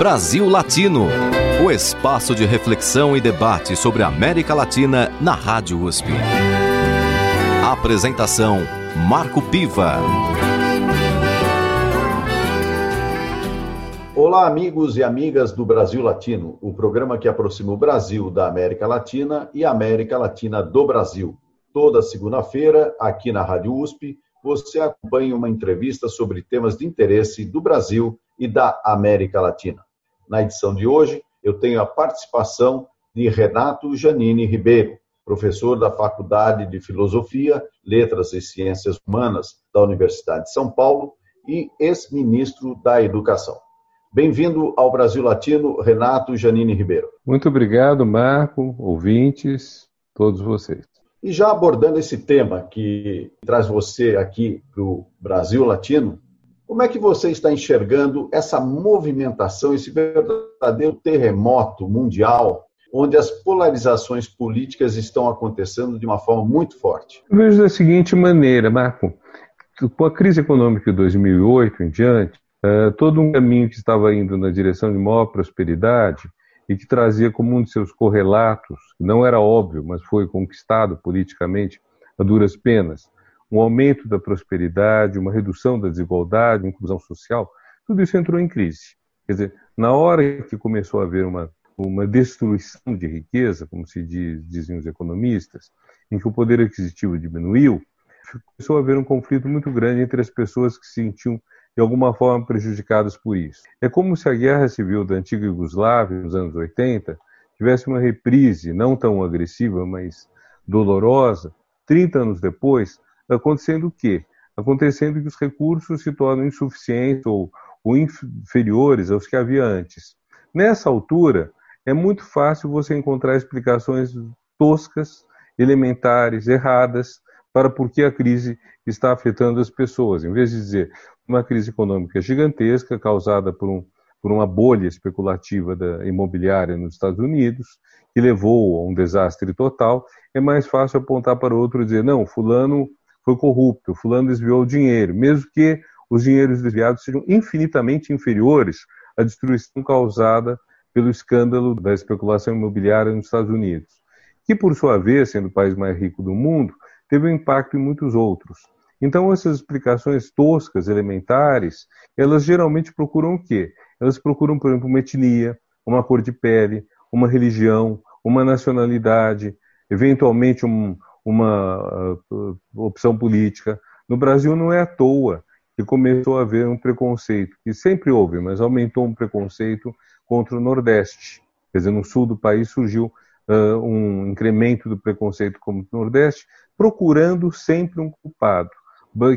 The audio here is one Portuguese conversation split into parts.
Brasil Latino, o espaço de reflexão e debate sobre a América Latina na Rádio USP. Apresentação Marco Piva. Olá, amigos e amigas do Brasil Latino, o programa que aproxima o Brasil da América Latina e a América Latina do Brasil. Toda segunda-feira, aqui na Rádio USP, você acompanha uma entrevista sobre temas de interesse do Brasil e da América Latina. Na edição de hoje, eu tenho a participação de Renato Janine Ribeiro, professor da Faculdade de Filosofia, Letras e Ciências Humanas da Universidade de São Paulo e ex-ministro da Educação. Bem-vindo ao Brasil Latino, Renato Janine Ribeiro. Muito obrigado, Marco, ouvintes, todos vocês. E já abordando esse tema que traz você aqui para o Brasil Latino, como é que você está enxergando essa movimentação, esse verdadeiro terremoto mundial, onde as polarizações políticas estão acontecendo de uma forma muito forte? Eu vejo da seguinte maneira, Marco. Com a crise econômica de 2008 em diante, eh, todo um caminho que estava indo na direção de maior prosperidade e que trazia como um de seus correlatos, não era óbvio, mas foi conquistado politicamente a duras penas, um aumento da prosperidade, uma redução da desigualdade, inclusão social, tudo isso entrou em crise. Quer dizer, na hora que começou a haver uma, uma destruição de riqueza, como se diz, dizem os economistas, em que o poder aquisitivo diminuiu, começou a haver um conflito muito grande entre as pessoas que se sentiam de alguma forma prejudicadas por isso. É como se a guerra civil da antiga Iugoslávia, nos anos 80, tivesse uma reprise não tão agressiva, mas dolorosa, 30 anos depois, acontecendo o quê? Acontecendo que os recursos se tornam insuficientes ou, ou inferiores aos que havia antes. Nessa altura, é muito fácil você encontrar explicações toscas, elementares, erradas, para por que a crise está afetando as pessoas. Em vez de dizer uma crise econômica gigantesca causada por, um, por uma bolha especulativa da imobiliária nos Estados Unidos, que levou a um desastre total, é mais fácil apontar para outro e dizer, não, fulano foi corrupto, fulano desviou dinheiro, mesmo que os dinheiros desviados sejam infinitamente inferiores à destruição causada pelo escândalo da especulação imobiliária nos Estados Unidos, que por sua vez, sendo o país mais rico do mundo, teve um impacto em muitos outros. Então essas explicações toscas, elementares, elas geralmente procuram o quê? Elas procuram, por exemplo, uma etnia, uma cor de pele, uma religião, uma nacionalidade, eventualmente um, uma uh, opção política. No Brasil não é à toa que começou a haver um preconceito, que sempre houve, mas aumentou um preconceito contra o Nordeste. Quer dizer, no sul do país surgiu uh, um incremento do preconceito contra o Nordeste, procurando sempre um culpado.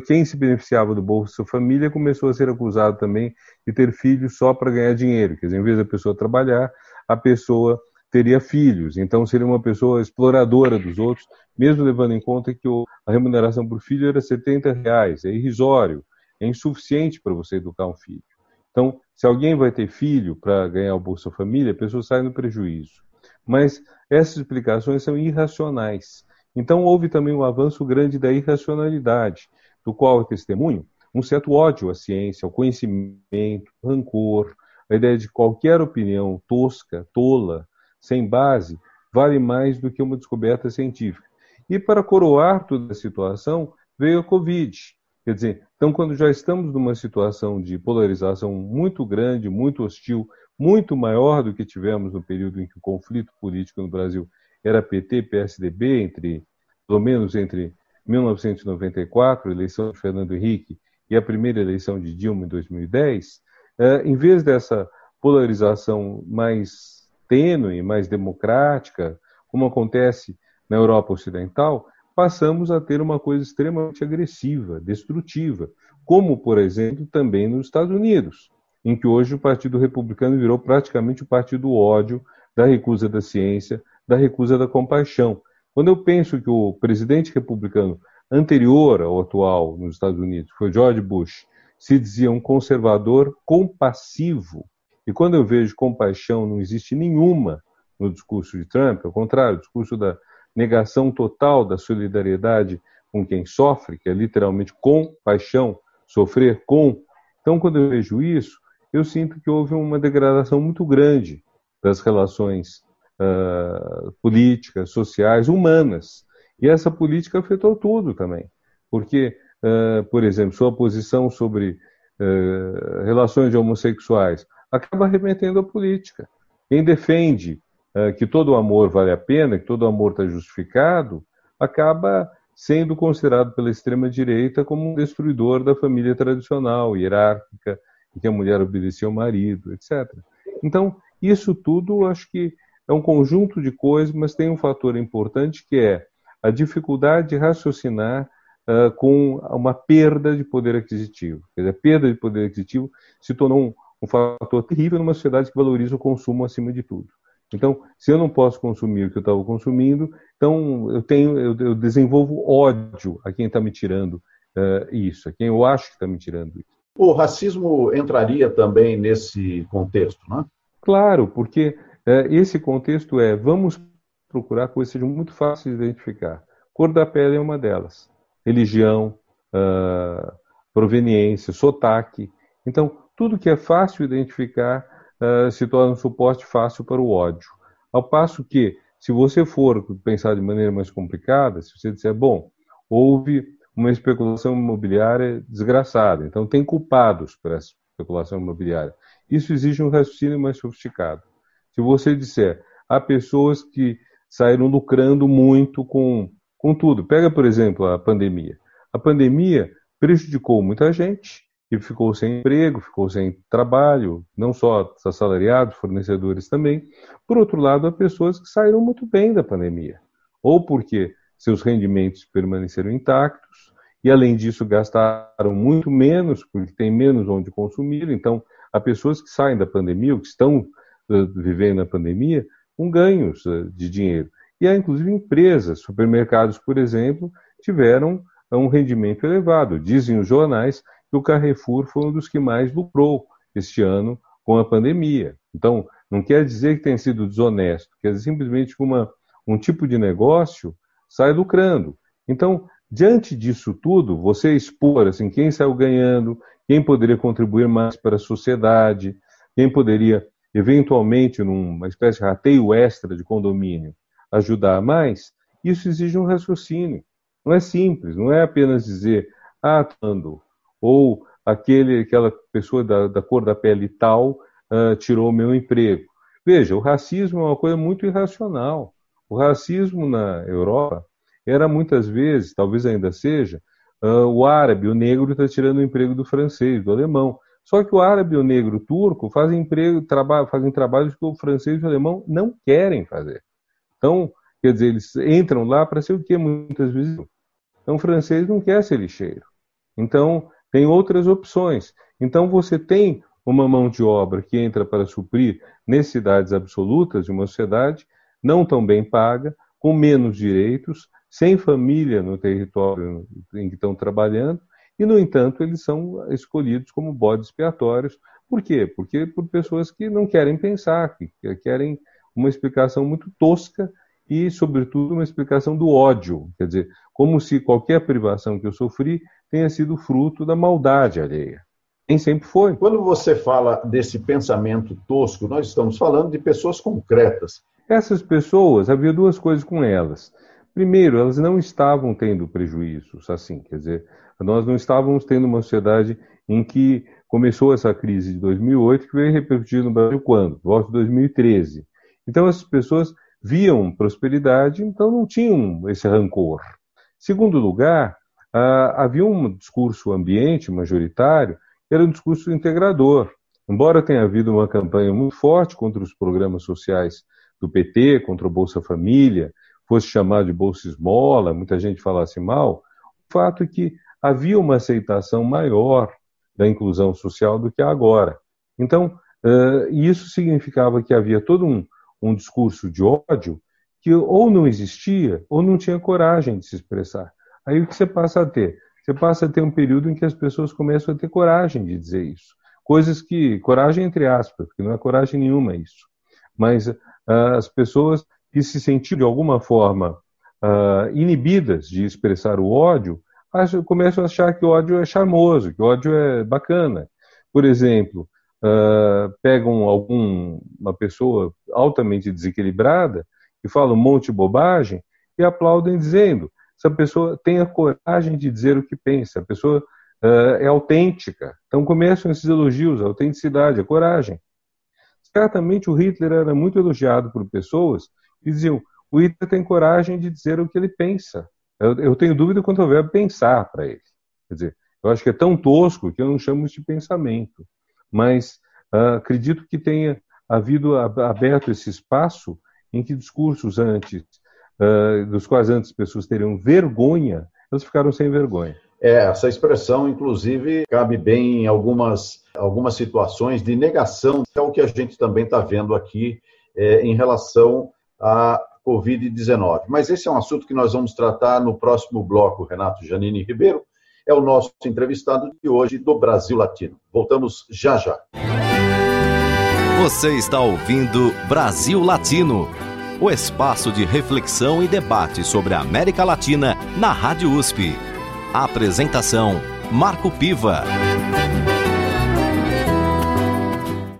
Quem se beneficiava do Bolsa Família começou a ser acusado também de ter filhos só para ganhar dinheiro. Quer dizer, em vez da pessoa trabalhar, a pessoa teria filhos, então seria uma pessoa exploradora dos outros, mesmo levando em conta que a remuneração por filho era 70 reais, é irrisório, é insuficiente para você educar um filho. Então, se alguém vai ter filho para ganhar o Bolsa Família, a pessoa sai no prejuízo. Mas essas explicações são irracionais. Então, houve também um avanço grande da irracionalidade, do qual é testemunho um certo ódio à ciência, ao conhecimento, rancor, a ideia de qualquer opinião tosca, tola, sem base, vale mais do que uma descoberta científica. E para coroar toda a situação, veio a Covid. Quer dizer, então, quando já estamos numa situação de polarização muito grande, muito hostil, muito maior do que tivemos no período em que o conflito político no Brasil era PT-PSDB, entre, pelo menos entre 1994, a eleição de Fernando Henrique, e a primeira eleição de Dilma em 2010, eh, em vez dessa polarização mais tênue, mais democrática, como acontece na Europa Ocidental, passamos a ter uma coisa extremamente agressiva, destrutiva, como, por exemplo, também nos Estados Unidos, em que hoje o Partido Republicano virou praticamente o partido do ódio, da recusa da ciência, da recusa da compaixão. Quando eu penso que o presidente republicano anterior ao atual nos Estados Unidos, foi George Bush, se dizia um conservador compassivo, e quando eu vejo compaixão, não existe nenhuma no discurso de Trump, ao contrário, o discurso da negação total da solidariedade com quem sofre, que é literalmente compaixão, sofrer com. Então, quando eu vejo isso, eu sinto que houve uma degradação muito grande das relações uh, políticas, sociais, humanas. E essa política afetou tudo também. Porque, uh, por exemplo, sua posição sobre uh, relações de homossexuais acaba remetendo à política. Quem defende que todo amor vale a pena, que todo amor está justificado, acaba sendo considerado pela extrema-direita como um destruidor da família tradicional, hierárquica, em que a mulher obedecia ao marido, etc. Então, isso tudo acho que é um conjunto de coisas, mas tem um fator importante que é a dificuldade de raciocinar uh, com uma perda de poder aquisitivo. Quer dizer, a perda de poder aquisitivo se tornou um, fator terrível numa sociedade que valoriza o consumo acima de tudo. Então, se eu não posso consumir o que eu estava consumindo, então eu tenho, eu, eu desenvolvo ódio a quem está me tirando uh, isso, a quem eu acho que está me tirando isso. O racismo entraria também nesse contexto, né? Claro, porque uh, esse contexto é vamos procurar coisas que sejam muito fáceis de identificar. Cor da pele é uma delas. Religião, uh, proveniência, sotaque. Então, tudo que é fácil de identificar uh, se torna um suporte fácil para o ódio. Ao passo que, se você for pensar de maneira mais complicada, se você disser, bom, houve uma especulação imobiliária desgraçada, então tem culpados por essa especulação imobiliária. Isso exige um raciocínio mais sofisticado. Se você disser, há pessoas que saíram lucrando muito com, com tudo. Pega, por exemplo, a pandemia. A pandemia prejudicou muita gente, que ficou sem emprego, ficou sem trabalho, não só assalariados, fornecedores também. Por outro lado, há pessoas que saíram muito bem da pandemia, ou porque seus rendimentos permaneceram intactos, e além disso gastaram muito menos, porque tem menos onde consumir. Então, há pessoas que saem da pandemia, ou que estão uh, vivendo a pandemia, com ganhos uh, de dinheiro. E há, inclusive, empresas, supermercados, por exemplo, tiveram um rendimento elevado. Dizem os jornais que o Carrefour foi um dos que mais lucrou este ano com a pandemia. Então, não quer dizer que tenha sido desonesto, quer dizer simplesmente que um tipo de negócio sai lucrando. Então, diante disso tudo, você expor assim, quem saiu ganhando, quem poderia contribuir mais para a sociedade, quem poderia, eventualmente, numa espécie de rateio extra de condomínio, ajudar mais, isso exige um raciocínio. Não é simples, não é apenas dizer, ah, ando, ou aquele, aquela pessoa da, da cor da pele tal uh, tirou meu emprego. Veja, o racismo é uma coisa muito irracional. O racismo na Europa era muitas vezes, talvez ainda seja, uh, o árabe, o negro está tirando o emprego do francês, do alemão. Só que o árabe, o negro, o turco fazem emprego, traba, fazem trabalhos que o francês e o alemão não querem fazer. Então, quer dizer, eles entram lá para ser o que muitas vezes. Então, o francês não quer ser lixeiro. Então, tem outras opções. Então você tem uma mão de obra que entra para suprir necessidades absolutas de uma sociedade não tão bem paga, com menos direitos, sem família no território em que estão trabalhando, e, no entanto, eles são escolhidos como bodes expiatórios. Por quê? Porque por pessoas que não querem pensar, que querem uma explicação muito tosca e, sobretudo, uma explicação do ódio. Quer dizer, como se qualquer privação que eu sofri tenha sido fruto da maldade alheia. Nem sempre foi. Quando você fala desse pensamento tosco, nós estamos falando de pessoas concretas. Essas pessoas, havia duas coisas com elas. Primeiro, elas não estavam tendo prejuízos, assim, quer dizer, nós não estávamos tendo uma sociedade em que começou essa crise de 2008, que veio repercutir no Brasil quando? Volta de 2013. Então, essas pessoas viam prosperidade, então não tinham esse rancor. Segundo lugar, ah, havia um discurso ambiente majoritário era um discurso integrador. Embora tenha havido uma campanha muito forte contra os programas sociais do PT, contra o Bolsa Família, fosse chamado de Bolsa Esmola, muita gente falasse mal, o fato é que havia uma aceitação maior da inclusão social do que agora. Então, uh, isso significava que havia todo um, um discurso de ódio que ou não existia ou não tinha coragem de se expressar. Aí o que você passa a ter? Você passa a ter um período em que as pessoas começam a ter coragem de dizer isso. Coisas que, coragem entre aspas, porque não é coragem nenhuma isso. Mas uh, as pessoas que se sentiram de alguma forma uh, inibidas de expressar o ódio, acham, começam a achar que o ódio é charmoso, que o ódio é bacana. Por exemplo, uh, pegam algum, uma pessoa altamente desequilibrada e falam um monte de bobagem e aplaudem dizendo essa pessoa tem a coragem de dizer o que pensa, a pessoa uh, é autêntica. Então começam esses elogios, a autenticidade, a coragem. Certamente o Hitler era muito elogiado por pessoas que diziam o Hitler tem coragem de dizer o que ele pensa. Eu, eu tenho dúvida quanto ao verbo pensar para ele. Quer dizer, eu acho que é tão tosco que eu não chamo isso de pensamento. Mas uh, acredito que tenha havido aberto esse espaço em que discursos antes uh, dos quais antes pessoas teriam vergonha, elas ficaram sem vergonha. É, essa expressão, inclusive, cabe bem em algumas, algumas situações de negação, que é o que a gente também está vendo aqui é, em relação à Covid-19. Mas esse é um assunto que nós vamos tratar no próximo bloco, Renato Janine Ribeiro. É o nosso entrevistado de hoje do Brasil Latino. Voltamos já já. Você está ouvindo Brasil Latino o espaço de reflexão e debate sobre a América Latina na Rádio USP. A apresentação: Marco Piva.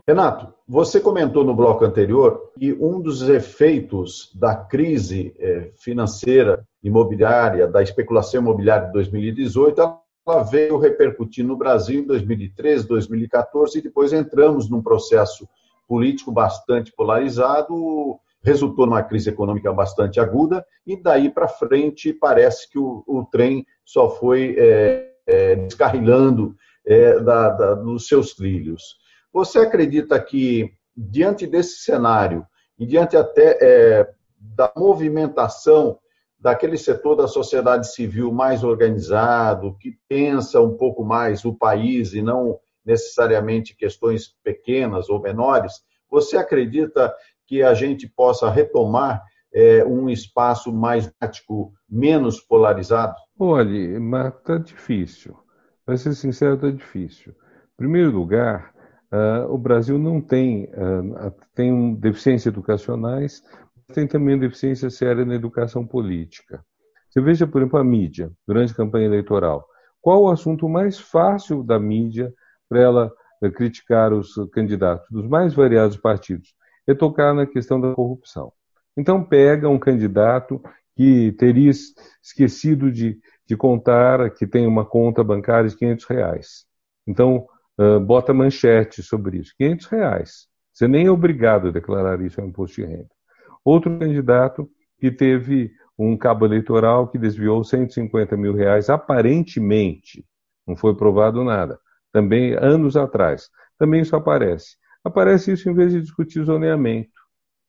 Renato, você comentou no bloco anterior que um dos efeitos da crise eh, financeira imobiliária, da especulação imobiliária de 2018, ela veio repercutir no Brasil em 2013, 2014 e depois entramos num processo político bastante polarizado, resultou numa crise econômica bastante aguda, e daí para frente parece que o, o, trem só foi é, é, descarrilando é, da, da, dos seus trilhos. Você acredita que, diante desse cenário, e diante até é, da movimentação daquele setor da sociedade civil mais organizado, que pensa um pouco mais o país e não necessariamente questões pequenas ou menores, você acredita que a gente possa retomar é, um espaço mais prático, menos polarizado? Olha, mas está difícil. Para ser sincero, está difícil. Em primeiro lugar, uh, o Brasil não tem, uh, tem deficiências educacionais, mas tem também deficiência séria na educação política. Você veja, por exemplo, a mídia, durante a campanha eleitoral. Qual o assunto mais fácil da mídia para ela uh, criticar os candidatos dos mais variados partidos? É tocar na questão da corrupção. Então, pega um candidato que teria esquecido de, de contar que tem uma conta bancária de 500 reais. Então, uh, bota manchete sobre isso. 500 reais. Você nem é obrigado a declarar isso ao imposto de renda. Outro candidato que teve um cabo eleitoral que desviou 150 mil reais, aparentemente, não foi provado nada, também anos atrás. Também isso aparece aparece isso em vez de discutir zoneamento.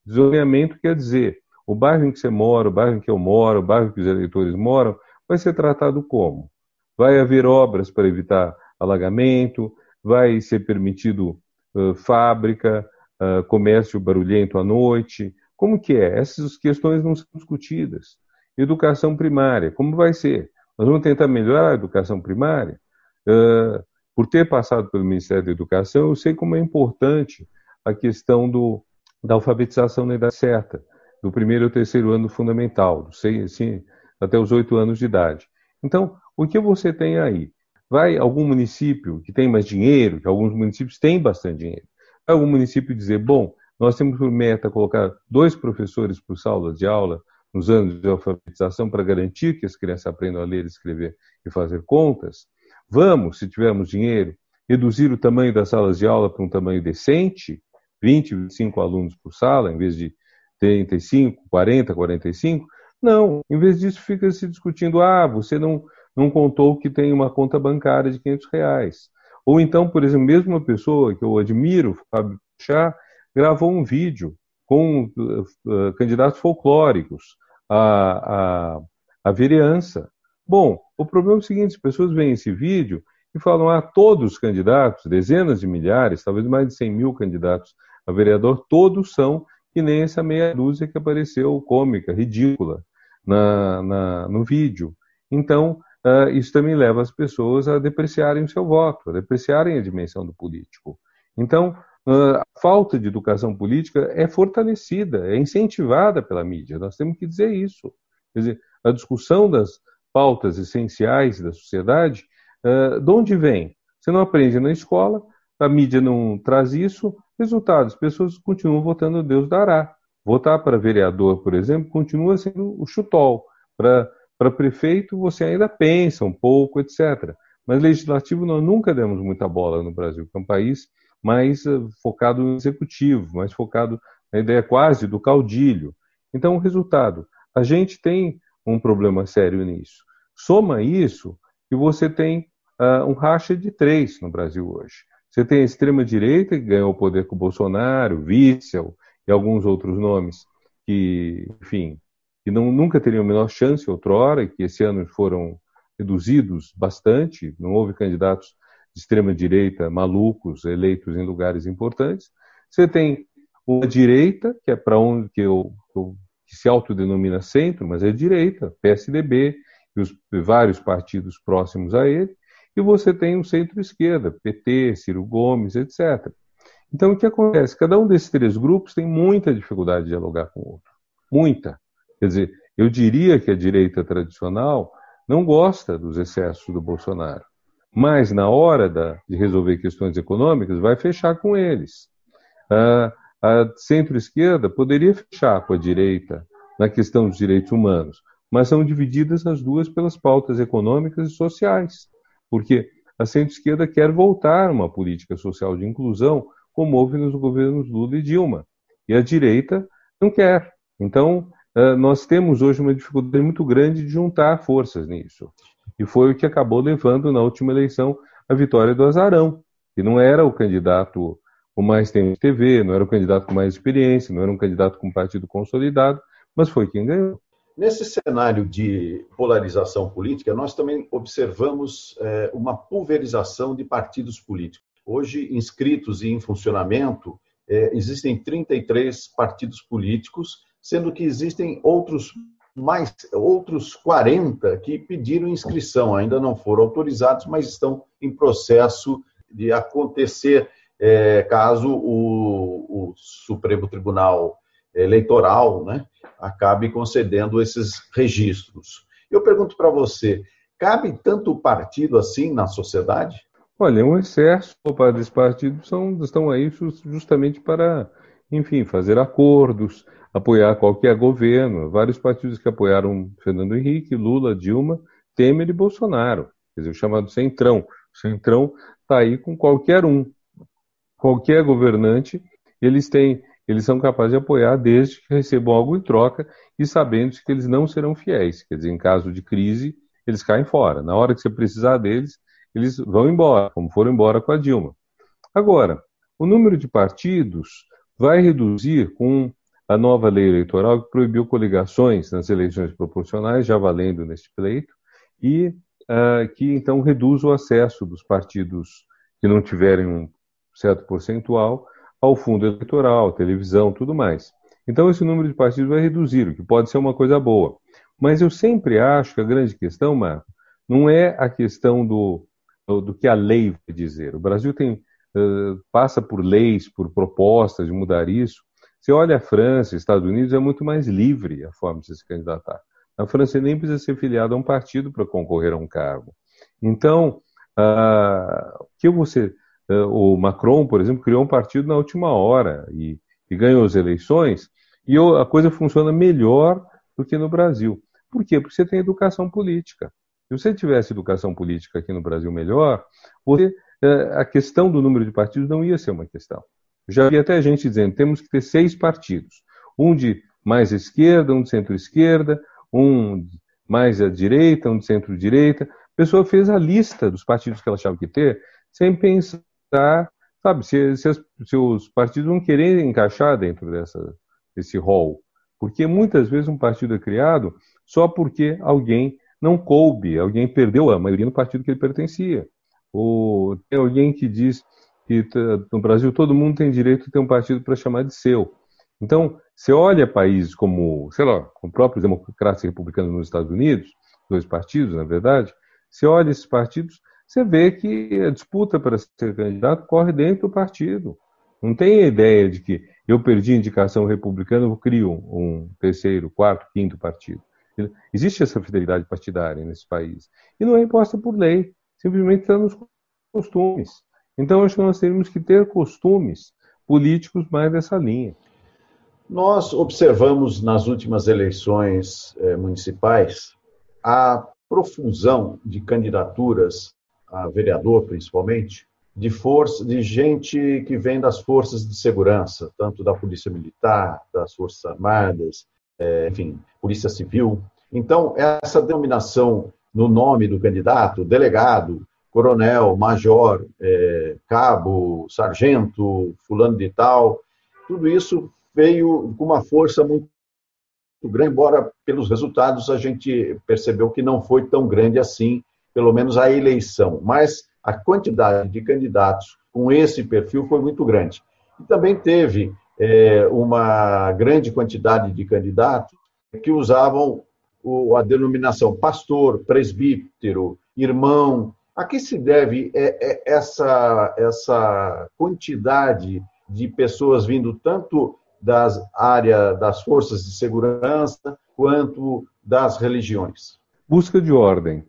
Zoneamento quer dizer, o bairro em que você mora, o bairro em que eu moro, o bairro em que os eleitores moram, vai ser tratado como? Vai haver obras para evitar alagamento, vai ser permitido uh, fábrica, uh, comércio barulhento à noite, como que é? Essas questões não são discutidas. Educação primária, como vai ser? Nós vamos tentar melhorar a educação primária? Uh, por ter passado pelo Ministério da Educação, eu sei como é importante a questão do, da alfabetização na idade certa, do primeiro ao terceiro ano fundamental, do seis, assim, até os oito anos de idade. Então, o que você tem aí? Vai algum município que tem mais dinheiro, que alguns municípios têm bastante dinheiro, vai algum município dizer, bom, nós temos por meta colocar dois professores por sala de aula nos anos de alfabetização para garantir que as crianças aprendam a ler, escrever e fazer contas, Vamos, se tivermos dinheiro, reduzir o tamanho das salas de aula para um tamanho decente, 20, 25 alunos por sala, em vez de 35, 40, 45? Não, em vez disso fica se discutindo, ah, você não, não contou que tem uma conta bancária de 500 reais. Ou então, por exemplo, mesmo uma pessoa que eu admiro, Fábio Chá, gravou um vídeo com uh, candidatos folclóricos à, à, à vereança. Bom, o problema é o seguinte: as pessoas veem esse vídeo e falam, ah, todos os candidatos, dezenas de milhares, talvez mais de 100 mil candidatos a vereador, todos são que nem essa meia dúzia que apareceu cômica, ridícula, na, na no vídeo. Então, uh, isso também leva as pessoas a depreciarem o seu voto, a depreciarem a dimensão do político. Então, uh, a falta de educação política é fortalecida, é incentivada pela mídia. Nós temos que dizer isso. Quer dizer, a discussão das, pautas essenciais da sociedade, uh, de onde vem? Você não aprende na escola, a mídia não traz isso, resultado, as pessoas continuam votando Deus dará. Votar para vereador, por exemplo, continua sendo o chutol. Para prefeito, você ainda pensa um pouco, etc. Mas legislativo, nós nunca demos muita bola no Brasil, que é um país mais focado no executivo, mais focado na ideia quase do caudilho. Então, o resultado, a gente tem um problema sério nisso. Soma isso e você tem uh, um racha de três no Brasil hoje. Você tem a extrema-direita, que ganhou o poder com o Bolsonaro, Witzel e alguns outros nomes que, enfim, que não, nunca teriam a menor chance outrora e que esse ano foram reduzidos bastante, não houve candidatos de extrema-direita malucos eleitos em lugares importantes. Você tem uma direita, que é para onde que, eu, se autodenomina centro, mas é direita, PSDB e os vários partidos próximos a ele, e você tem um centro-esquerda, PT, Ciro Gomes, etc. Então, o que acontece? Cada um desses três grupos tem muita dificuldade de dialogar com o outro. Muita. Quer dizer, eu diria que a direita tradicional não gosta dos excessos do Bolsonaro, mas na hora da, de resolver questões econômicas vai fechar com eles. A centro-esquerda poderia fechar com a direita na questão dos direitos humanos, mas são divididas as duas pelas pautas econômicas e sociais, porque a centro-esquerda quer voltar a uma política social de inclusão, como houve nos governos Lula e Dilma, e a direita não quer. Então, ah, nós temos hoje uma dificuldade muito grande de juntar forças nisso. E foi o que acabou levando na última eleição a vitória do Azarão, que não era o candidato com mais tempo de TV, não era o candidato com mais experiência, não era um candidato com partido consolidado, mas foi quem ganhou. Nesse cenário de polarização política, nós também observamos é, uma pulverização de partidos políticos. Hoje, inscritos e em funcionamento, é, existem 33 partidos políticos sendo que existem outros mais outros 40 que pediram inscrição, ainda não foram autorizados, mas estão em processo de acontecer é, caso o, o, Supremo Tribunal Eleitoral né, acabe concedendo esses registros. Eu pergunto para você, cabe tanto partido assim na sociedade? Olha, um excesso para esses partidos estão aí justamente para, enfim, fazer acordos, apoiar qualquer governo. Vários partidos que apoiaram Fernando Henrique, Lula, Dilma, Temer e Bolsonaro. Quer dizer, o chamado Centrão. O Centrão está aí com qualquer um. Qualquer governante, eles têm, eles são capazes de apoiar desde que recebam algo em troca e sabendo que eles não serão fiéis. Quer dizer, em caso de crise, eles caem fora. Na hora que você precisar deles, eles vão embora, como foram embora com a Dilma. Agora, o número de partidos vai reduzir com a nova lei eleitoral que proibiu coligações nas eleições proporcionais, já valendo neste pleito, e uh, que então reduz o acesso dos partidos que não tiverem um certo percentual ao fundo eleitoral, televisão, tudo mais. Então esse número de partidos vai reduzir, o que pode ser uma coisa boa. Mas eu sempre acho que a grande questão, Marco, não é a questão do, do, que a lei vai dizer. O Brasil tem, uh, passa por leis, por propostas de mudar isso, você olha a França, Estados Unidos, é muito mais livre a forma de se candidatar. Na França nem precisa ser filiado a um partido para concorrer a um cargo. Então, uh, que você, o Macron, por exemplo, criou um partido na última hora e, e ganhou as eleições, e a coisa funciona melhor do que no Brasil. Por quê? Porque você tem educação política. Se você tivesse educação política aqui no Brasil melhor, você, uh, a questão do número de partidos não ia ser uma questão. Já vi até gente dizendo temos que ter seis partidos. Um de mais esquerda, um de centro-esquerda, um mais à direita, um de centro-direita. A pessoa fez a lista dos partidos que ela achava que ter, sem pensar, sabe, se, se, se os partidos vão querer encaixar dentro dessa, desse rol. Porque muitas vezes um partido é criado só porque alguém não coube, alguém perdeu a maioria no partido que ele pertencia. Ou tem alguém que diz que no Brasil todo mundo tem direito de ter um partido para chamar de seu. Então, você olha países como, sei lá, como próprios democratas e republicanos nos Estados Unidos, dois partidos, na verdade, você olha esses partidos, você vê que a disputa para ser candidato corre dentro do partido. Não tem a ideia de que eu perdi a indicação republicana, eu crio um terceiro, quarto, quinto partido. Existe essa fidelidade partidária nesse país. E não é imposta por lei, simplesmente está nos costumes. Então, acho que nós teríamos que ter costumes políticos mais dessa linha. Nós observamos nas últimas eleições eh, municipais a profusão de candidaturas a vereador, principalmente, de força, de gente que vem das forças de segurança, tanto da Polícia Militar, das Forças Armadas, eh, enfim, Polícia Civil. Então, essa denominação no nome do candidato, delegado, coronel, major, eh, cabo, sargento, fulano de tal, tudo isso veio com uma força muito grande, embora pelos resultados a gente percebeu que não foi tão grande assim, pelo menos a eleição. Mas a quantidade de candidatos com esse perfil foi muito grande. E também teve é, uma grande quantidade de candidatos que usavam o, a denominação pastor, presbítero, irmão. A que se deve é, é, essa, essa quantidade de pessoas vindo tanto das áreas das forças de segurança quanto das religiões. Busca de ordem.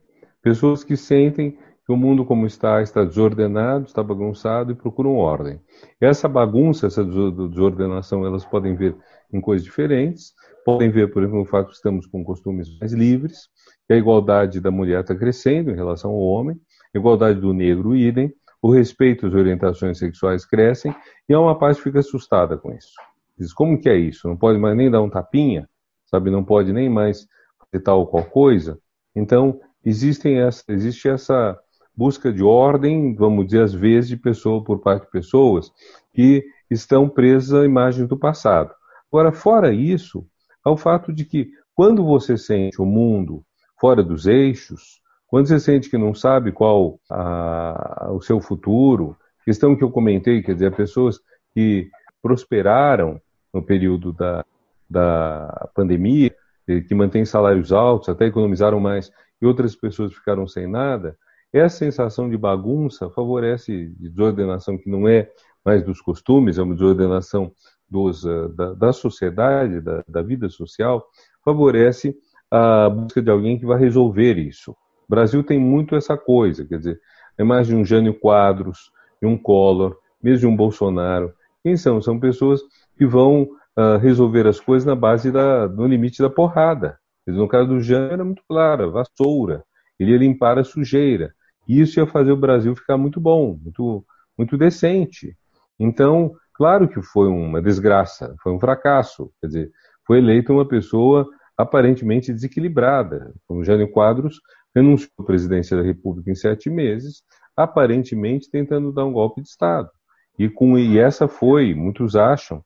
Pessoas que sentem que o mundo como está está desordenado, está bagunçado e procuram ordem. Essa bagunça, essa desordenação, elas podem ver em coisas diferentes. Podem ver, por exemplo, o fato que estamos com costumes mais livres, que a igualdade da mulher está crescendo em relação ao homem, a igualdade do negro, idem, o respeito às orientações sexuais crescem, e há uma parte que fica assustada com isso. Diz, como que é isso? Não pode mais nem dar um tapinha, sabe? Não pode nem mais fazer tal ou qual coisa. Então, existem essa, existe essa busca de ordem, vamos dizer, às vezes, de pessoa por parte de pessoas que estão presas à imagem do passado. Agora, fora isso, há o fato de que quando você sente o mundo fora dos eixos, quando você sente que não sabe qual a, o seu futuro, questão que eu comentei, quer dizer, pessoas que prosperaram no período da, da pandemia, que mantém salários altos, até economizaram mais, e outras pessoas ficaram sem nada, essa sensação de bagunça favorece de desordenação que não é mais dos costumes, é uma desordenação dos, eh, da, da, sociedade, da, da, vida social, favorece a busca de alguém que vai resolver isso. O Brasil tem muito essa coisa, quer dizer, a imagem de um Jânio Quadros, de um Collor, mesmo de um Bolsonaro. Quem são? São pessoas que vão uh, resolver as coisas na base da, no limite da porrada. No caso do Jean era muito claro, vassoura. Ele ia limpar a sujeira. E isso ia fazer o Brasil ficar muito bom, muito, muito decente. Então, claro que foi uma desgraça, foi um fracasso. Quer dizer, foi eleita uma pessoa aparentemente desequilibrada. O Jânio Quadros renunciou à presidência da República em sete meses, aparentemente tentando dar um golpe de Estado. E, com, e essa foi, muitos acham,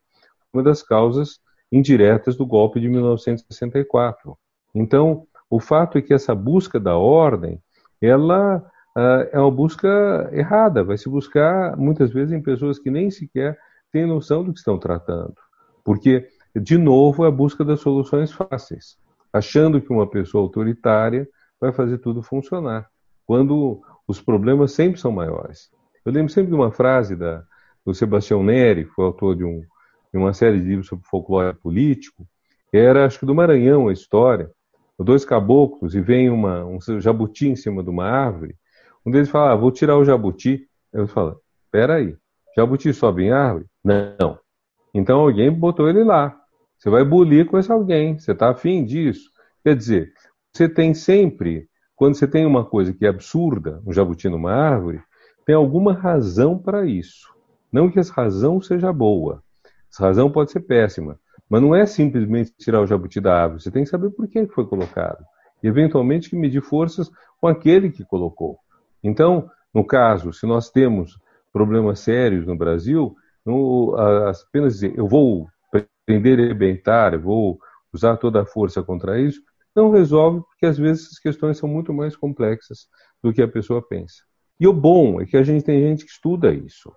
uma das causas indiretas do golpe de 1964. Então, o fato é que essa busca da ordem, ela uh, é uma busca errada, vai se buscar muitas vezes em pessoas que nem sequer têm noção do que estão tratando. Porque, de novo, é a busca das soluções fáceis, achando que uma pessoa autoritária vai fazer tudo funcionar, quando os problemas sempre são maiores. Eu lembro sempre de uma frase da, do Sebastião Neri, que foi autor de um, em uma série de livros sobre folclore político, era, acho que do Maranhão a história, dois caboclos e vem uma, um jabuti em cima de uma árvore, um deles fala, ah, vou tirar o jabuti. Eu falo, peraí, jabuti sobe em árvore? Não. Então alguém botou ele lá. Você vai bulir com esse alguém, você está afim disso. Quer dizer, você tem sempre, quando você tem uma coisa que é absurda, um jabuti numa árvore, tem alguma razão para isso. Não que essa razão seja boa, essa razão pode ser péssima, mas não é simplesmente tirar o jabuti da árvore. Você tem que saber por que foi colocado. E, eventualmente, que medir forças com aquele que colocou. Então, no caso, se nós temos problemas sérios no Brasil, apenas dizer eu vou prender e arrebentar, eu vou usar toda a força contra isso, não resolve, porque às vezes as questões são muito mais complexas do que a pessoa pensa. E o bom é que a gente tem gente que estuda isso.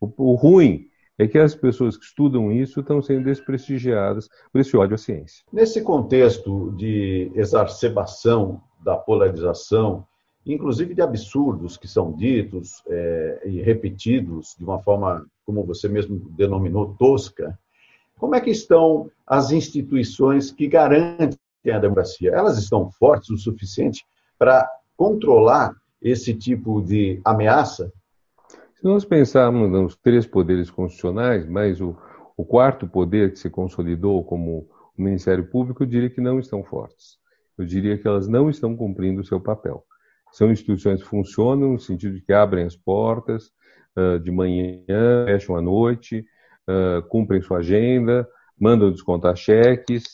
O, o ruim é que as pessoas que estudam isso estão sendo desprestigiadas por esse ódio à ciência. Nesse contexto de exacerbação da polarização, inclusive de absurdos que são ditos é, e repetidos de uma forma, como você mesmo denominou, tosca, como é que estão as instituições que garantem a democracia? Elas estão fortes o suficiente para controlar esse tipo de ameaça? Se nós pensarmos nos três poderes constitucionais, mais o, o quarto poder que se consolidou como o Ministério Público, eu diria que não estão fortes. Eu diria que elas não estão cumprindo o seu papel. São instituições que funcionam no sentido de que abrem as portas uh, de manhã, fecham à noite, uh, cumprem sua agenda, mandam descontar cheques,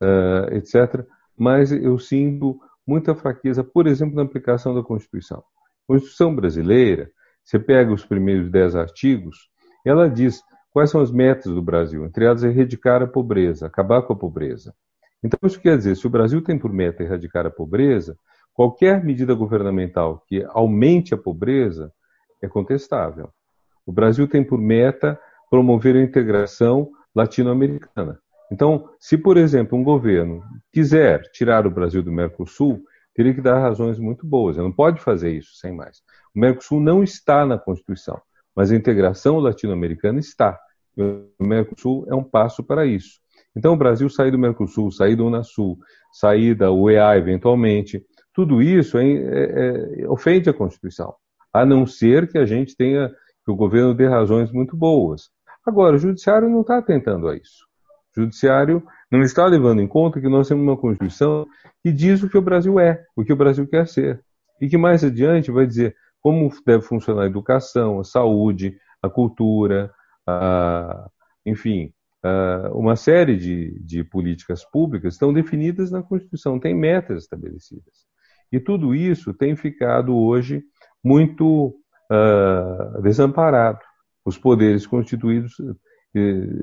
uh, etc. Mas eu sinto muita fraqueza, por exemplo, na aplicação da Constituição. A Constituição brasileira, você pega os primeiros dez artigos, ela diz quais são as metas do Brasil. Entre elas, erradicar a pobreza, acabar com a pobreza. Então, isso quer dizer, se o Brasil tem por meta erradicar a pobreza, qualquer medida governamental que aumente a pobreza é contestável. O Brasil tem por meta promover a integração latino-americana. Então, se, por exemplo, um governo quiser tirar o Brasil do Mercosul, teria que dar razões muito boas. Não pode fazer isso sem mais. O Mercosul não está na Constituição, mas a integração latino-americana está. O Mercosul é um passo para isso. Então, o Brasil sair do Mercosul, sair do Unasul, sair da UEA eventualmente, tudo isso é, é, é, ofende a Constituição, a não ser que a gente tenha, que o governo dê razões muito boas. Agora, o Judiciário não está atentando a isso. Judiciário não está levando em conta que nós temos uma Constituição que diz o que o Brasil é, o que o Brasil quer ser. E que mais adiante vai dizer como deve funcionar a educação, a saúde, a cultura, a, enfim, uh, uma série de, de políticas públicas estão definidas na Constituição, tem metas estabelecidas. E tudo isso tem ficado hoje muito uh, desamparado. Os poderes constituídos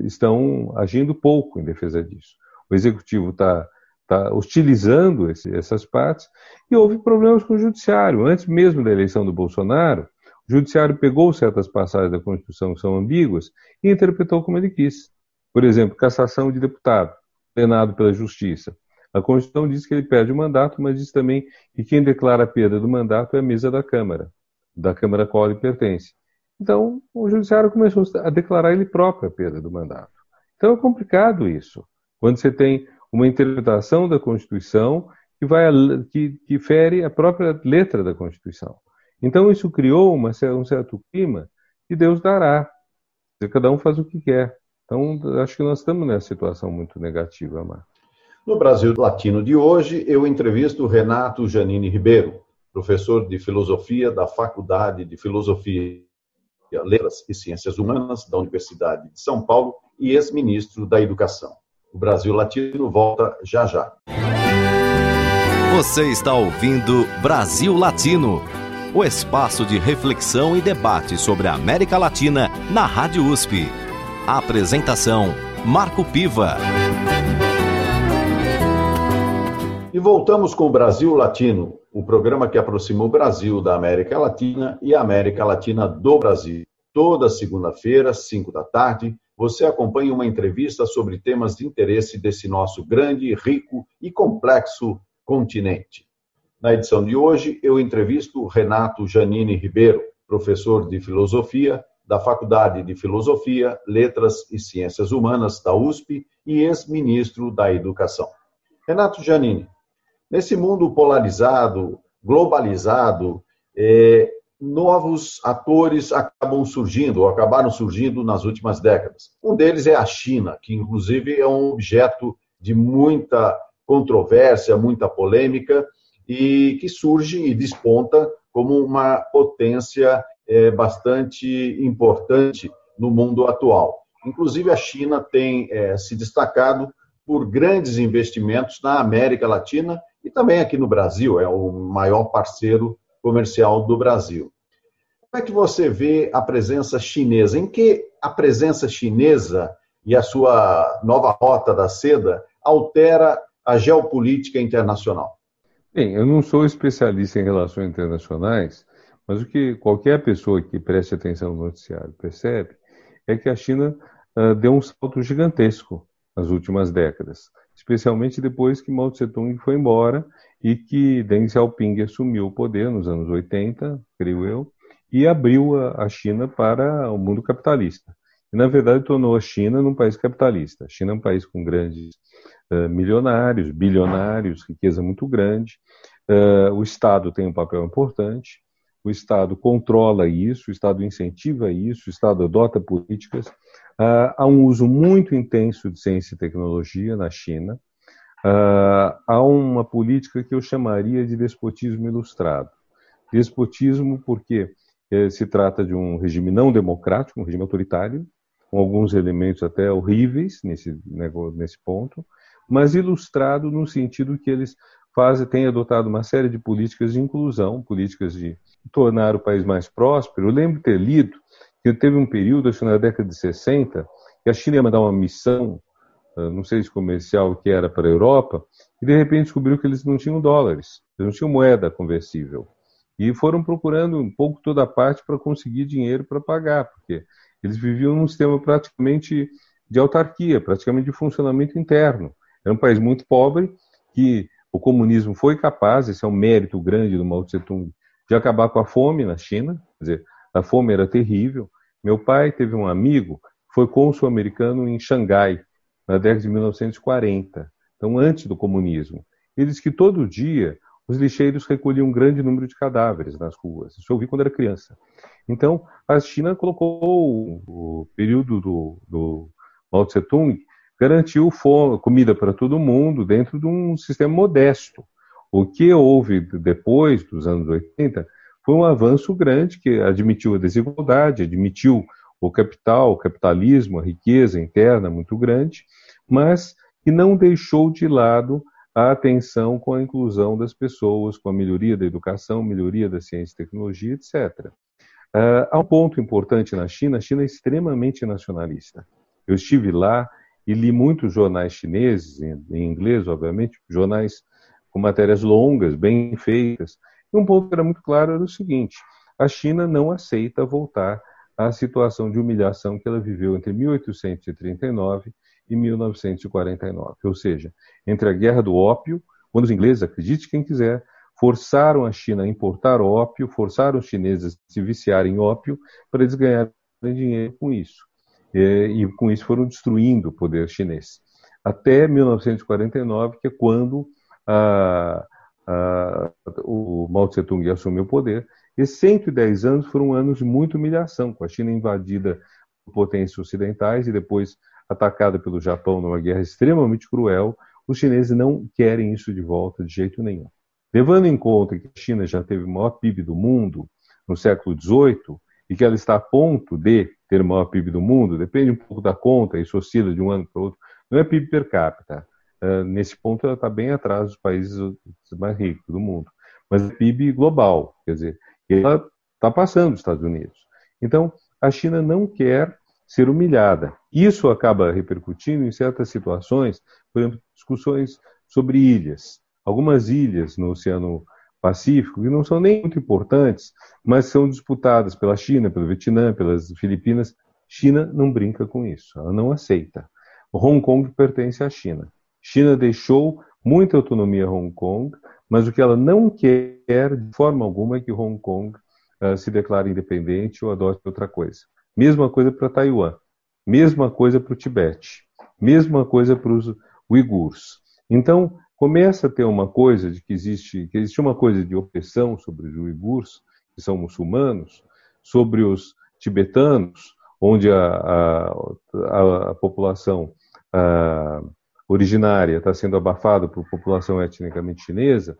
estão agindo pouco em defesa disso. O executivo está tá hostilizando esse, essas partes e houve problemas com o judiciário. Antes mesmo da eleição do Bolsonaro, o judiciário pegou certas passagens da Constituição que são ambíguas e interpretou como ele quis. Por exemplo, cassação de deputado, penado pela Justiça. A Constituição diz que ele perde o mandato, mas diz também que quem declara a perda do mandato é a mesa da Câmara, da Câmara a qual ele pertence. Então, o Judiciário começou a declarar ele próprio a perda do mandato. Então, é complicado isso. Quando você tem uma interpretação da Constituição que, vai, que, que fere a própria letra da Constituição. Então, isso criou uma, um certo clima que Deus dará. Cada um faz o que quer. Então, acho que nós estamos nessa situação muito negativa, Marcos. No Brasil Latino de hoje, eu entrevisto Renato Janine Ribeiro, professor de filosofia da Faculdade de Filosofia, Letras e Ciências Humanas da Universidade de São Paulo e ex-ministro da Educação. O Brasil Latino volta já já. Você está ouvindo Brasil Latino, o espaço de reflexão e debate sobre a América Latina na Rádio USP. Apresentação: Marco Piva. E voltamos com o Brasil Latino, o programa que aproxima o Brasil da América Latina e a América Latina do Brasil. Toda segunda-feira, 5 da tarde, você acompanha uma entrevista sobre temas de interesse desse nosso grande, rico e complexo continente. Na edição de hoje, eu entrevisto Renato Janine Ribeiro, professor de filosofia da Faculdade de Filosofia, Letras e Ciências Humanas da USP e ex-ministro da Educação. Renato Janine, nesse mundo polarizado, globalizado, é, novos atores acabam surgindo, ou acabaram surgindo nas últimas décadas. Um deles é a China, que inclusive é um objeto de muita controvérsia, muita polêmica, e que surge e desponta como uma potência é, bastante importante no mundo atual. Inclusive, a China tem é, se destacado por grandes investimentos na América Latina e também aqui no Brasil, é o maior parceiro comercial do Brasil. Como é que você vê a presença chinesa? Em que a presença chinesa e a sua nova rota da seda altera a geopolítica internacional? Bem, eu não sou especialista em relações internacionais, mas o que qualquer pessoa que preste atenção no noticiário percebe é que a China uh, deu um salto gigantesco nas últimas décadas, especialmente depois que Mao Tse-tung foi embora e que Deng Xiaoping assumiu o poder nos anos 80, creio eu, e abriu a, China para o mundo capitalista. E, na verdade, tornou a China num país capitalista. A China é um país com grandes uh, milionários, bilionários, riqueza muito grande. Uh, o Estado tem um papel importante o Estado controla isso, o Estado incentiva isso, o Estado adota políticas. Uh, há um uso muito intenso de ciência e tecnologia na China. Uh, há uma política que eu chamaria de despotismo ilustrado. Despotismo porque eh, se trata de um regime não democrático, um regime autoritário, com alguns elementos até horríveis nesse, nesse ponto, mas ilustrado no sentido que eles fazem, têm adotado uma série de políticas de inclusão, políticas de tornar o país mais próspero. Eu lembro ter lido que teve um período, acho que na década de 60, que a China ia mandar uma missão, ah, não sei se comercial que era para a Europa, e de repente descobriu que eles não tinham dólares, eles não tinham moeda conversível. E foram procurando um pouco toda a parte para conseguir dinheiro para pagar, porque eles viviam num sistema praticamente de autarquia, praticamente de funcionamento interno. Era um país muito pobre que o comunismo foi capaz, esse é um mérito grande do Mao Tse-tung, de acabar com a fome na China. Quer dizer, a fome era terrível. Meu pai teve um amigo foi cônsul americano em Xangai, na década de 1940, então antes do comunismo. Ele disse que todo dia os lixeiros recolhiam um grande número de cadáveres nas ruas. Isso eu ouvi quando era criança. Então, a China colocou o período do, do Mao Tse-tung, garantiu fome, comida para todo mundo dentro de um sistema modesto. O que houve depois dos anos 80 foi um avanço grande que admitiu a desigualdade, admitiu o capital, o capitalismo, a riqueza interna muito grande, mas que não deixou de lado a atenção com a inclusão das pessoas, com a melhoria da educação, melhoria da ciência e tecnologia, etc. Ah, há um ponto importante na China, a China é extremamente nacionalista. Eu estive lá e li muitos jornais chineses, em inglês, obviamente, jornais com matérias longas, bem feitas. E um ponto que era muito claro era o seguinte: a China não aceita voltar à situação de humilhação que ela viveu entre 1839 e 1949, ou seja, entre a Guerra do Ópio, quando os ingleses, acredite quem quiser, forçaram a China a importar ópio, forçaram os chineses a se viciarem em ópio para eles ganharem dinheiro com isso. E, e com isso foram destruindo o poder chinês. Até 1949, que é quando a, o Mao Tse-tung assumiu o poder, e 110 anos foram anos de muita humilhação, com a China invadida por potências ocidentais e depois atacada pelo Japão numa guerra extremamente cruel. Os chineses não querem isso de volta de jeito nenhum. Levando em conta que a China já teve o maior PIB do mundo no século XVIII e que ela está a ponto de ter o maior PIB do mundo, depende um pouco da conta, isso oscila de um ano para outro, não é PIB per capita, Uh, nesse ponto, ela está bem atrás dos países mais ricos do mundo. Mas é PIB global, quer dizer, ela está passando os Estados Unidos. Então, a China não quer ser humilhada. Isso acaba repercutindo em certas situações, por exemplo, discussões sobre ilhas. Algumas ilhas no Oceano Pacífico, que não são nem muito importantes, mas são disputadas pela China, pelo Vietnã, pelas Filipinas. China não brinca com isso, ela não aceita. Hong Kong pertence à China. China deixou muita autonomia a Hong Kong, mas o que ela não quer de forma alguma é que Hong Kong uh, se declare independente ou adote outra coisa. Mesma coisa para Taiwan, mesma coisa para o Tibete, mesma coisa para os uigures. Então, começa a ter uma coisa de que existe, que existe uma coisa de opressão sobre os uigures, que são muçulmanos, sobre os tibetanos, onde a, a, a, população a, originária está sendo abafada por população etnicamente chinesa,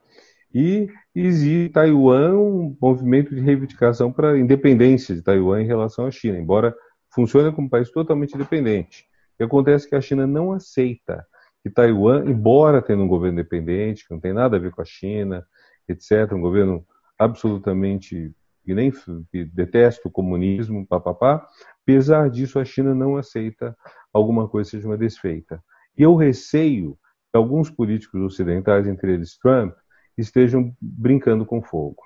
e existe Taiwan um movimento de reivindicação para a independência de Taiwan em relação à China, embora funcione como um país totalmente independente. Que acontece é que a China não aceita que Taiwan, embora tendo um governo independente, que não tem nada a ver com a China, etc., um governo absolutamente que nem que detesta o comunismo, papapá, apesar disso a China não aceita alguma coisa seja uma desfeita. E eu receio que alguns políticos ocidentais, entre eles Trump, estejam brincando com fogo.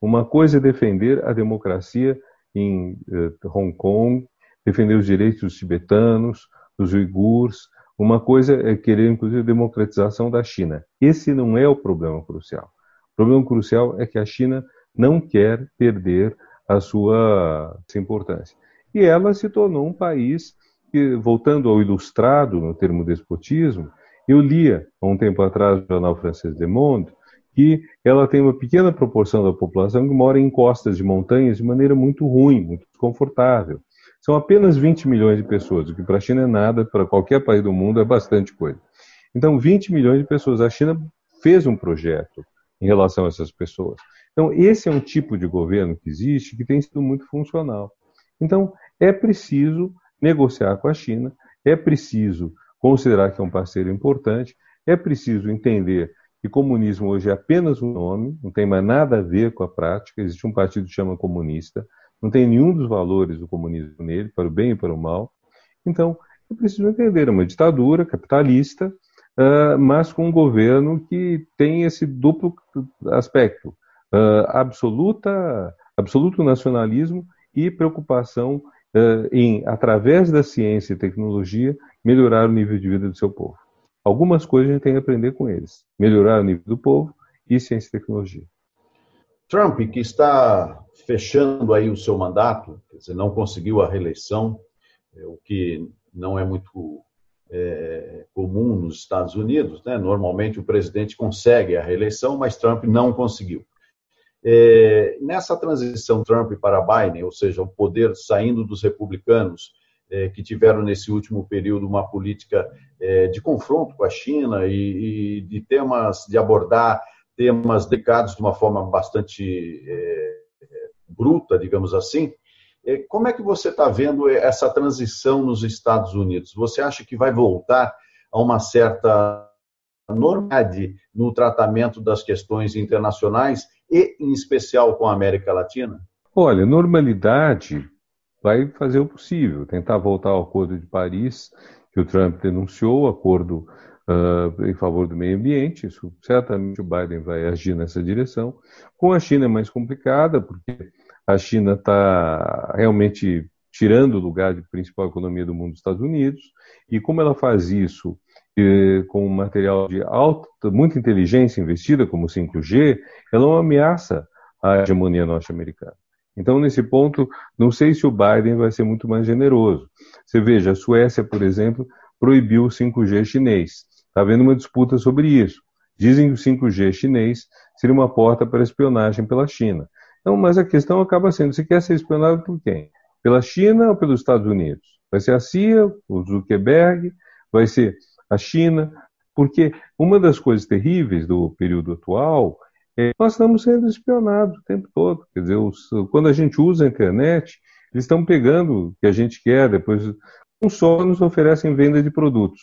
Uma coisa é defender a democracia em eh, Hong Kong, defender os direitos dos tibetanos, dos uigures. Uma coisa é querer, inclusive, a democratização da China. Esse não é o problema crucial. O problema crucial é que a China não quer perder a sua importância. E ela se tornou um país que, voltando ao ilustrado no termo despotismo, eu lia há um tempo atrás no jornal francês Le Monde que ela tem uma pequena proporção da população que mora em costas de montanhas de maneira muito ruim, muito desconfortável. São apenas 20 milhões de pessoas, o que para a China é nada, para qualquer país do mundo é bastante coisa. Então, 20 milhões de pessoas. A China fez um projeto em relação a essas pessoas. Então, esse é um tipo de governo que existe que tem sido muito funcional. Então, é preciso negociar com a China, é preciso considerar que é um parceiro importante, é preciso entender que comunismo hoje é apenas um nome, não tem mais nada a ver com a prática. Existe um partido que chama comunista, não tem nenhum dos valores do comunismo nele, para o bem e para o mal. Então, é preciso entender, é uma ditadura capitalista, uh, mas com um governo que tem esse duplo aspecto, uh, absoluta, absoluto nacionalismo e preocupação em, através da ciência e tecnologia, melhorar o nível de vida do seu povo. Algumas coisas a gente tem que aprender com eles. Melhorar o nível do povo e ciência e tecnologia. Trump, que está fechando aí o seu mandato, quer dizer, não conseguiu a reeleição, é, o que não é muito é, comum nos Estados Unidos, né? Normalmente o presidente consegue a reeleição, mas Trump não conseguiu. É, nessa transição Trump para Biden, ou seja, o poder saindo dos republicanos é, que tiveram nesse último período uma política é, de confronto com a China e, e, de temas, de abordar temas delicados de uma forma bastante é, bruta, digamos assim. É, como é que você está vendo essa transição nos Estados Unidos? Você acha que vai voltar a uma certa normalidade no tratamento das questões internacionais e, em especial, com a América Latina? Olha, normalidade vai fazer o possível, tentar voltar ao Acordo de Paris, que o Trump denunciou, o acordo uh, em favor do meio ambiente. Isso certamente o Biden vai agir nessa direção. Com a China é mais complicada, porque a China está realmente tirando o lugar de principal economia do mundo dos Estados Unidos, e como ela faz isso com material de alta, muita inteligência investida, como o 5G, ela é uma ameaça à hegemonia norte-americana. Então, nesse ponto, não sei se o Biden vai ser muito mais generoso. Você veja, a Suécia, por exemplo, proibiu o 5G chinês. Está havendo uma disputa sobre isso. Dizem que o 5G chinês seria uma porta para espionagem pela China. Então, mas a questão acaba sendo: você quer ser espionado por quem? Pela China ou pelos Estados Unidos? Vai ser a CIA, o Zuckerberg, vai ser a China? Porque uma das coisas terríveis do período atual é, nós estamos sendo espionados o tempo todo. Quer dizer, os, quando a gente usa a internet, eles estão pegando o que a gente quer, depois um só nos oferecem venda de produtos.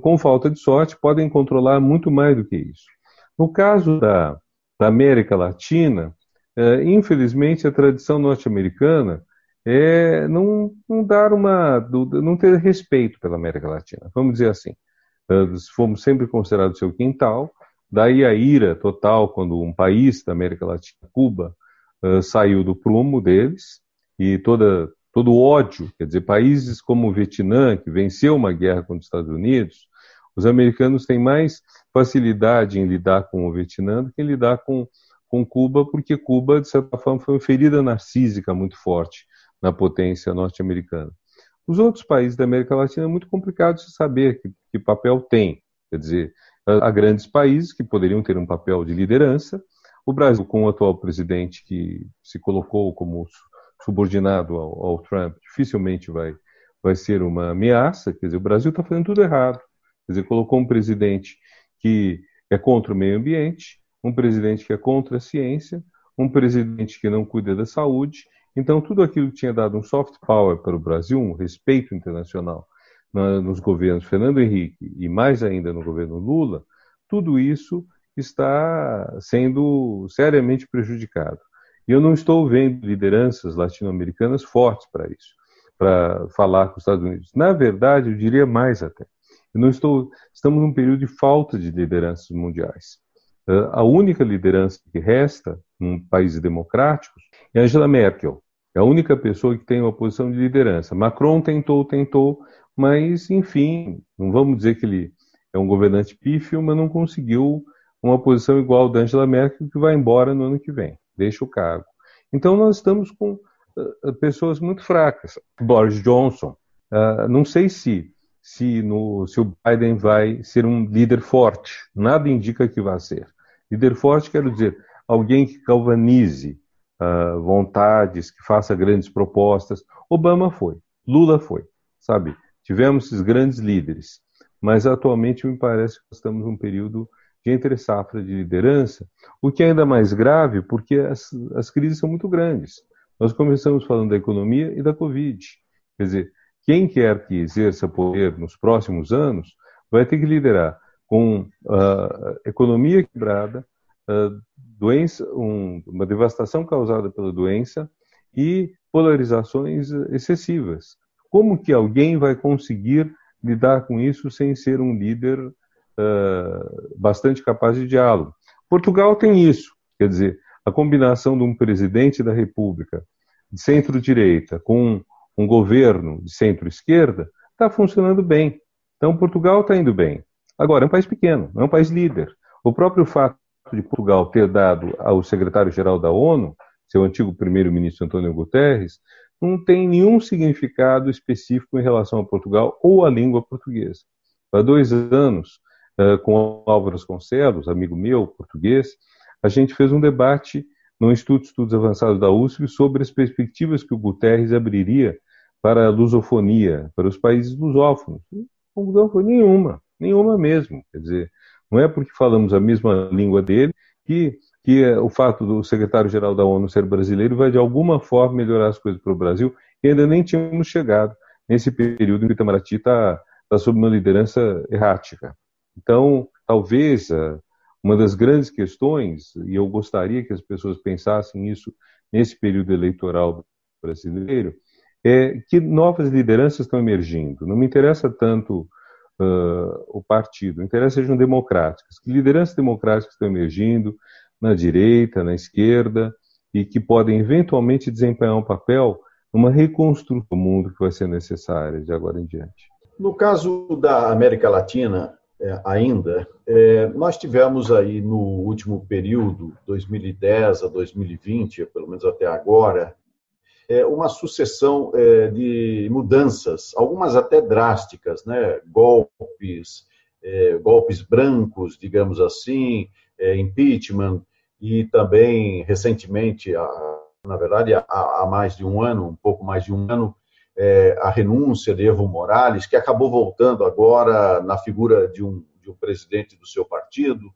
Com falta de sorte, podem controlar muito mais do que isso. No caso da, da América Latina, é, infelizmente a tradição norte-americana é não, não dar uma, não ter respeito pela América Latina. Vamos dizer assim, fomos sempre considerados seu quintal, Daí a ira total quando um país da América Latina, Cuba, uh, saiu do prumo deles e toda, todo o ódio, quer dizer, países como o Vietnã, que venceu uma guerra contra os Estados Unidos, os americanos têm mais facilidade em lidar com o Vietnã do que em lidar com, com Cuba, porque Cuba, de certa forma, foi uma ferida narcísica muito forte na potência norte-americana. Os outros países da América Latina é muito complicado de saber que, que papel tem. Quer dizer, a grandes países que poderiam ter um papel de liderança. O Brasil, com o atual presidente que se colocou como subordinado ao, ao Trump, dificilmente vai, vai ser uma ameaça. Quer dizer, o Brasil está fazendo tudo errado. Quer dizer, colocou um presidente que é contra o meio ambiente, um presidente que é contra a ciência, um presidente que não cuida da saúde. Então, tudo aquilo que tinha dado um soft power para o Brasil, um respeito internacional, nos governos Fernando Henrique e mais ainda no governo Lula, tudo isso está sendo seriamente prejudicado. E eu não estou vendo lideranças latino-americanas fortes para isso, para falar com os Estados Unidos. Na verdade, eu diria mais até. Eu não estou, estamos num período de falta de lideranças mundiais. A única liderança que resta países democráticos é Angela Merkel. É a única pessoa que tem uma posição de liderança. Macron tentou, tentou, mas, enfim, não vamos dizer que ele é um governante pífio, mas não conseguiu uma posição igual da Angela Merkel, que vai embora no ano que vem, deixa o cargo. Então, nós estamos com uh, pessoas muito fracas. Boris Johnson, uh, não sei se, se, no, se o Biden vai ser um líder forte, nada indica que vai ser. Líder forte, quero dizer, alguém que galvanize uh, vontades, que faça grandes propostas. Obama foi, Lula foi, sabe? Tivemos esses grandes líderes, mas atualmente me parece que estamos num período de entre safra de liderança, o que é ainda mais grave porque as, as crises são muito grandes. Nós começamos falando da economia e da Covid. Quer dizer, quem quer que exerça poder nos próximos anos vai ter que liderar com uh, economia quebrada, uh, doença, um, uma devastação causada pela doença e polarizações excessivas. Como que alguém vai conseguir lidar com isso sem ser um líder uh, bastante capaz de diálogo? Portugal tem isso, quer dizer, a combinação de um presidente da República de centro-direita com um governo de centro-esquerda está funcionando bem. Então, Portugal está indo bem. Agora, é um país pequeno, é um país líder. O próprio fato de Portugal ter dado ao secretário-geral da ONU, seu antigo primeiro-ministro Antônio Guterres, não tem nenhum significado específico em relação a Portugal ou à língua portuguesa. Há dois anos, eh, com Álvaro Concelos, amigo meu, português, a gente fez um debate no Instituto de Estudos Avançados da USP sobre as perspectivas que o Guterres abriria para a lusofonia, para os países lusófonos. Não nenhuma, nenhuma mesmo. Quer dizer, não é porque falamos a mesma língua dele que, que o fato do secretário-geral da ONU ser brasileiro vai de alguma forma melhorar as coisas para o Brasil, e ainda nem tínhamos chegado nesse período em que o Itamaraty está tá sob uma liderança errática. Então, talvez uma das grandes questões, e eu gostaria que as pessoas pensassem isso nesse período eleitoral brasileiro, é que novas lideranças estão emergindo. Não me interessa tanto uh, o partido, me interessa sejam democráticas. Que lideranças democráticas estão emergindo na direita, na esquerda, e que podem eventualmente desempenhar um papel numa reconstrução do mundo que vai ser necessária de agora em diante. No caso da América Latina, é, ainda, é, nós tivemos aí no último período, 2010 a 2020, pelo menos até agora, uma sucessão é, de mudanças, algumas até drásticas, né? golpes, é, golpes brancos, digamos assim, é, impeachment, e também recentemente, na verdade, há, mais de um ano, um pouco mais de um ano, é, a renúncia de Evo Morales, que acabou voltando agora na figura de um, de um presidente do seu partido.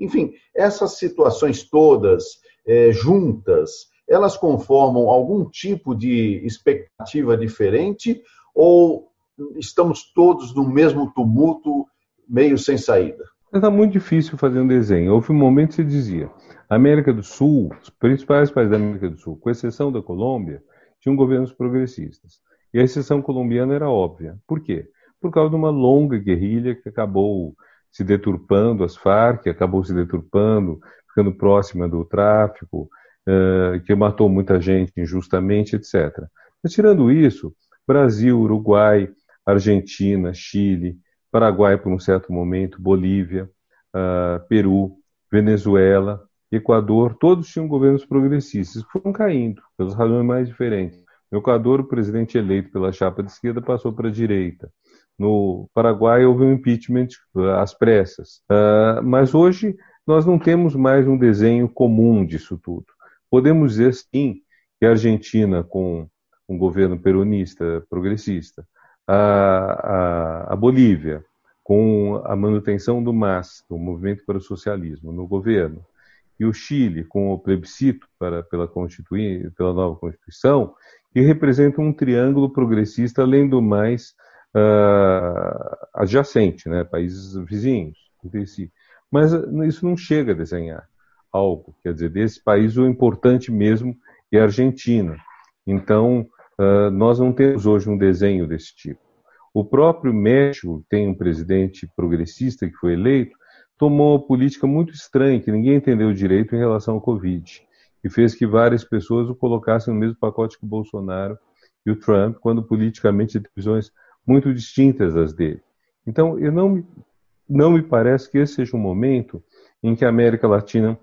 Enfim, essas situações todas é, juntas, elas conformam algum tipo de expectativa diferente ou estamos todos no mesmo tumulto, meio sem saída? Está muito difícil fazer um desenho. Houve um momento que se dizia: América do Sul, os principais países da América do Sul, com exceção da Colômbia, tinham governos progressistas. E a exceção colombiana era óbvia. Por quê? Por causa de uma longa guerrilha que acabou se deturpando, as Farc acabou se deturpando, ficando próxima do tráfico, uh, que matou muita gente injustamente, etc. Mas tirando isso, Brasil, Uruguai, Argentina, Chile, Paraguai por um certo momento, Bolívia, uh, Peru, Venezuela, Equador, todos tinham governos progressistas que foram caindo, pelas razões mais diferentes. No Equador, o presidente eleito pela chapa de esquerda passou para a direita. No Paraguai, houve um impeachment às pressas. Uh, mas hoje, nós não temos mais um desenho comum disso tudo. Podemos dizer, sim, que a Argentina, com um governo peronista, progressista, a, a, a Bolívia, com a manutenção do MAS, o Movimento para o Socialismo, no governo, e o Chile, com o plebiscito para, pela, pela nova Constituição, que representa um triângulo progressista, além do mais uh, adjacente, né, países vizinhos entre si. Mas isso não chega a desenhar algo, quer dizer, desse país o importante mesmo é a Argentina. Então, uh, nós não temos hoje um desenho desse tipo. O próprio México tem um presidente progressista que foi eleito, tomou uma política muito estranha, que ninguém entendeu direito em relação ao Covid e fez que várias pessoas o colocassem no mesmo pacote que o Bolsonaro e o Trump, quando politicamente de visões muito distintas das dele. Então, eu não me, não me parece que esse seja um momento em que a América Latina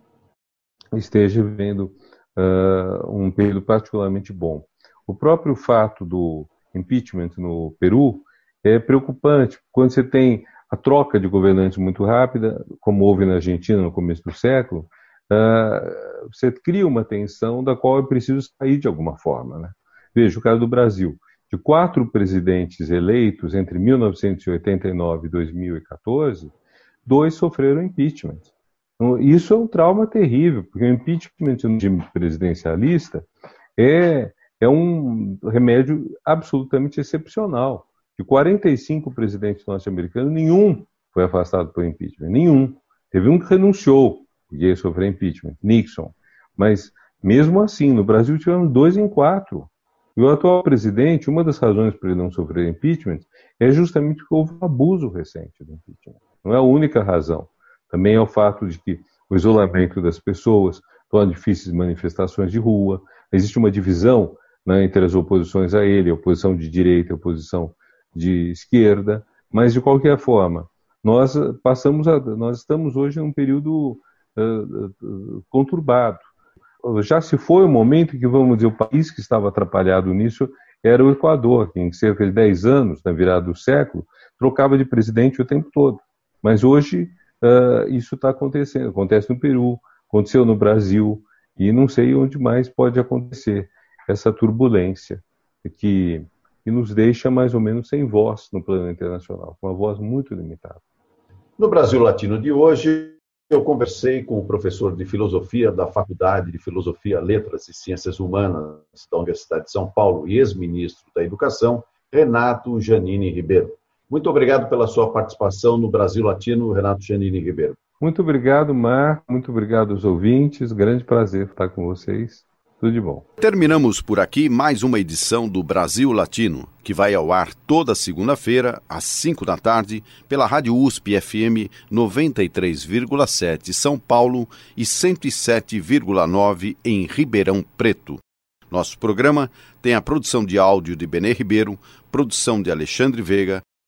esteja vivendo uh, um período particularmente bom. O próprio fato do impeachment no Peru é preocupante. Quando você tem a troca de governantes muito rápida, como houve na Argentina no começo do século, uh, você cria uma tensão da qual é preciso sair de alguma forma. Né? Veja o caso do Brasil. De quatro presidentes eleitos entre 1989 e 2014, dois sofreram impeachment. Então, isso é um trauma terrível, porque o impeachment no regime presidencialista é, é um remédio absolutamente excepcional. De 45 presidentes norte-americanos, nenhum foi afastado por impeachment. Nenhum. Teve um que renunciou, porque ia sofrer impeachment, Nixon. Mas, mesmo assim, no Brasil tivemos dois em quatro. E o atual presidente, uma das razões para ele não sofrer impeachment é justamente que houve um abuso recente do impeachment. Não é a única razão. Também é o fato de que o isolamento das pessoas torna difíceis manifestações de rua, existe uma divisão né, entre as oposições a ele, a oposição de direita e oposição de esquerda, mas de qualquer forma, nós passamos a, nós estamos hoje num período uh, conturbado. Já se foi o momento que, vamos dizer, o país que estava atrapalhado nisso era o Equador, que em cerca de 10 anos, na virada do século, trocava de presidente o tempo todo. Mas hoje uh, isso está acontecendo. Acontece no Peru, aconteceu no Brasil, e não sei onde mais pode acontecer essa turbulência que, que nos deixa mais ou menos sem voz no plano internacional, com uma voz muito limitada. No Brasil Latino de hoje, eu conversei com o professor de filosofia da Faculdade de Filosofia, Letras e Ciências Humanas da Universidade de São Paulo e ex-ministro da Educação, Renato Janine Ribeiro. Muito obrigado pela sua participação no Brasil Latino, Renato Janine Ribeiro. Muito obrigado, Mar. Muito obrigado aos ouvintes. Grande prazer estar com vocês. Tudo de bom. Terminamos por aqui mais uma edição do Brasil Latino, que vai ao ar toda segunda-feira, às 5 da tarde, pela Rádio USP FM 93,7 São Paulo e 107,9 em Ribeirão Preto. Nosso programa tem a produção de áudio de Benê Ribeiro, produção de Alexandre Veiga,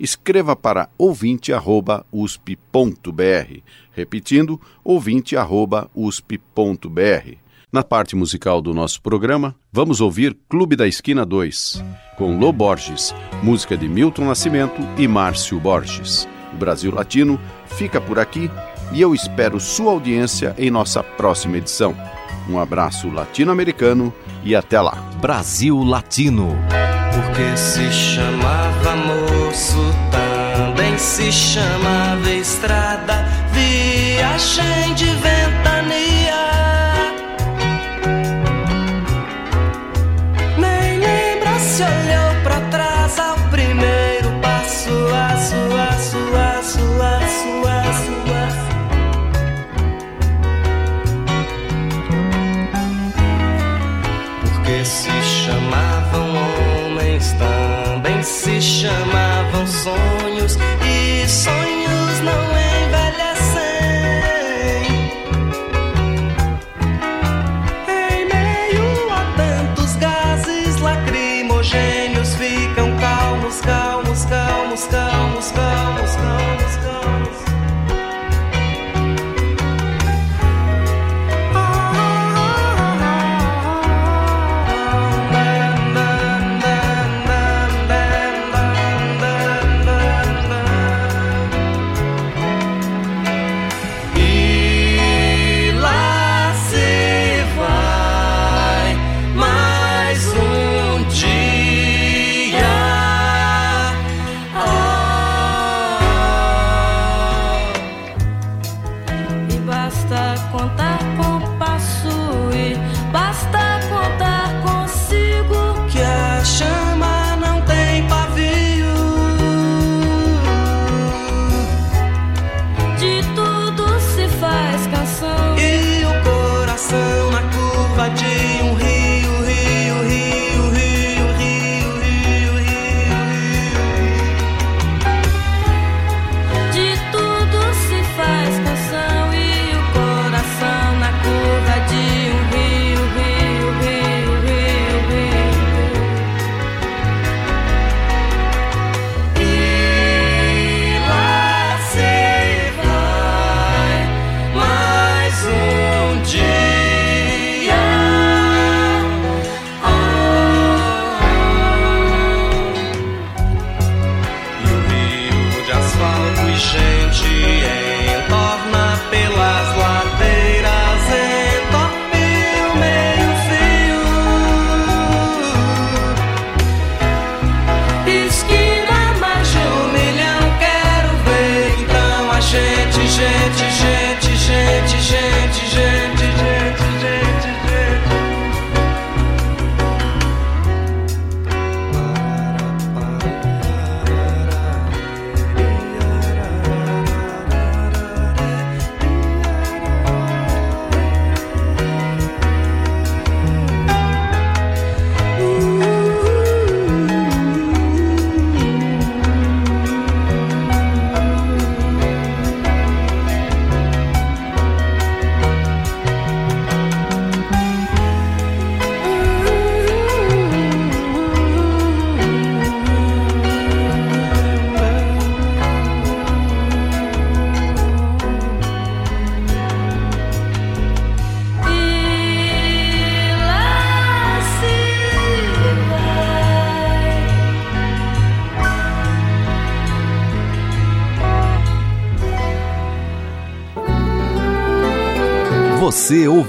escreva para ouvinte@usp.br, repetindo ouvinte@usp.br. Na parte musical do nosso programa, vamos ouvir Clube da Esquina 2, com Lô Borges, música de Milton Nascimento e Márcio Borges. O Brasil Latino fica por aqui e eu espero sua audiência em nossa próxima edição. Um abraço latino-americano e até lá. Brasil Latino. Porque se chamava moço, se chamava estrada, viagem de ventania.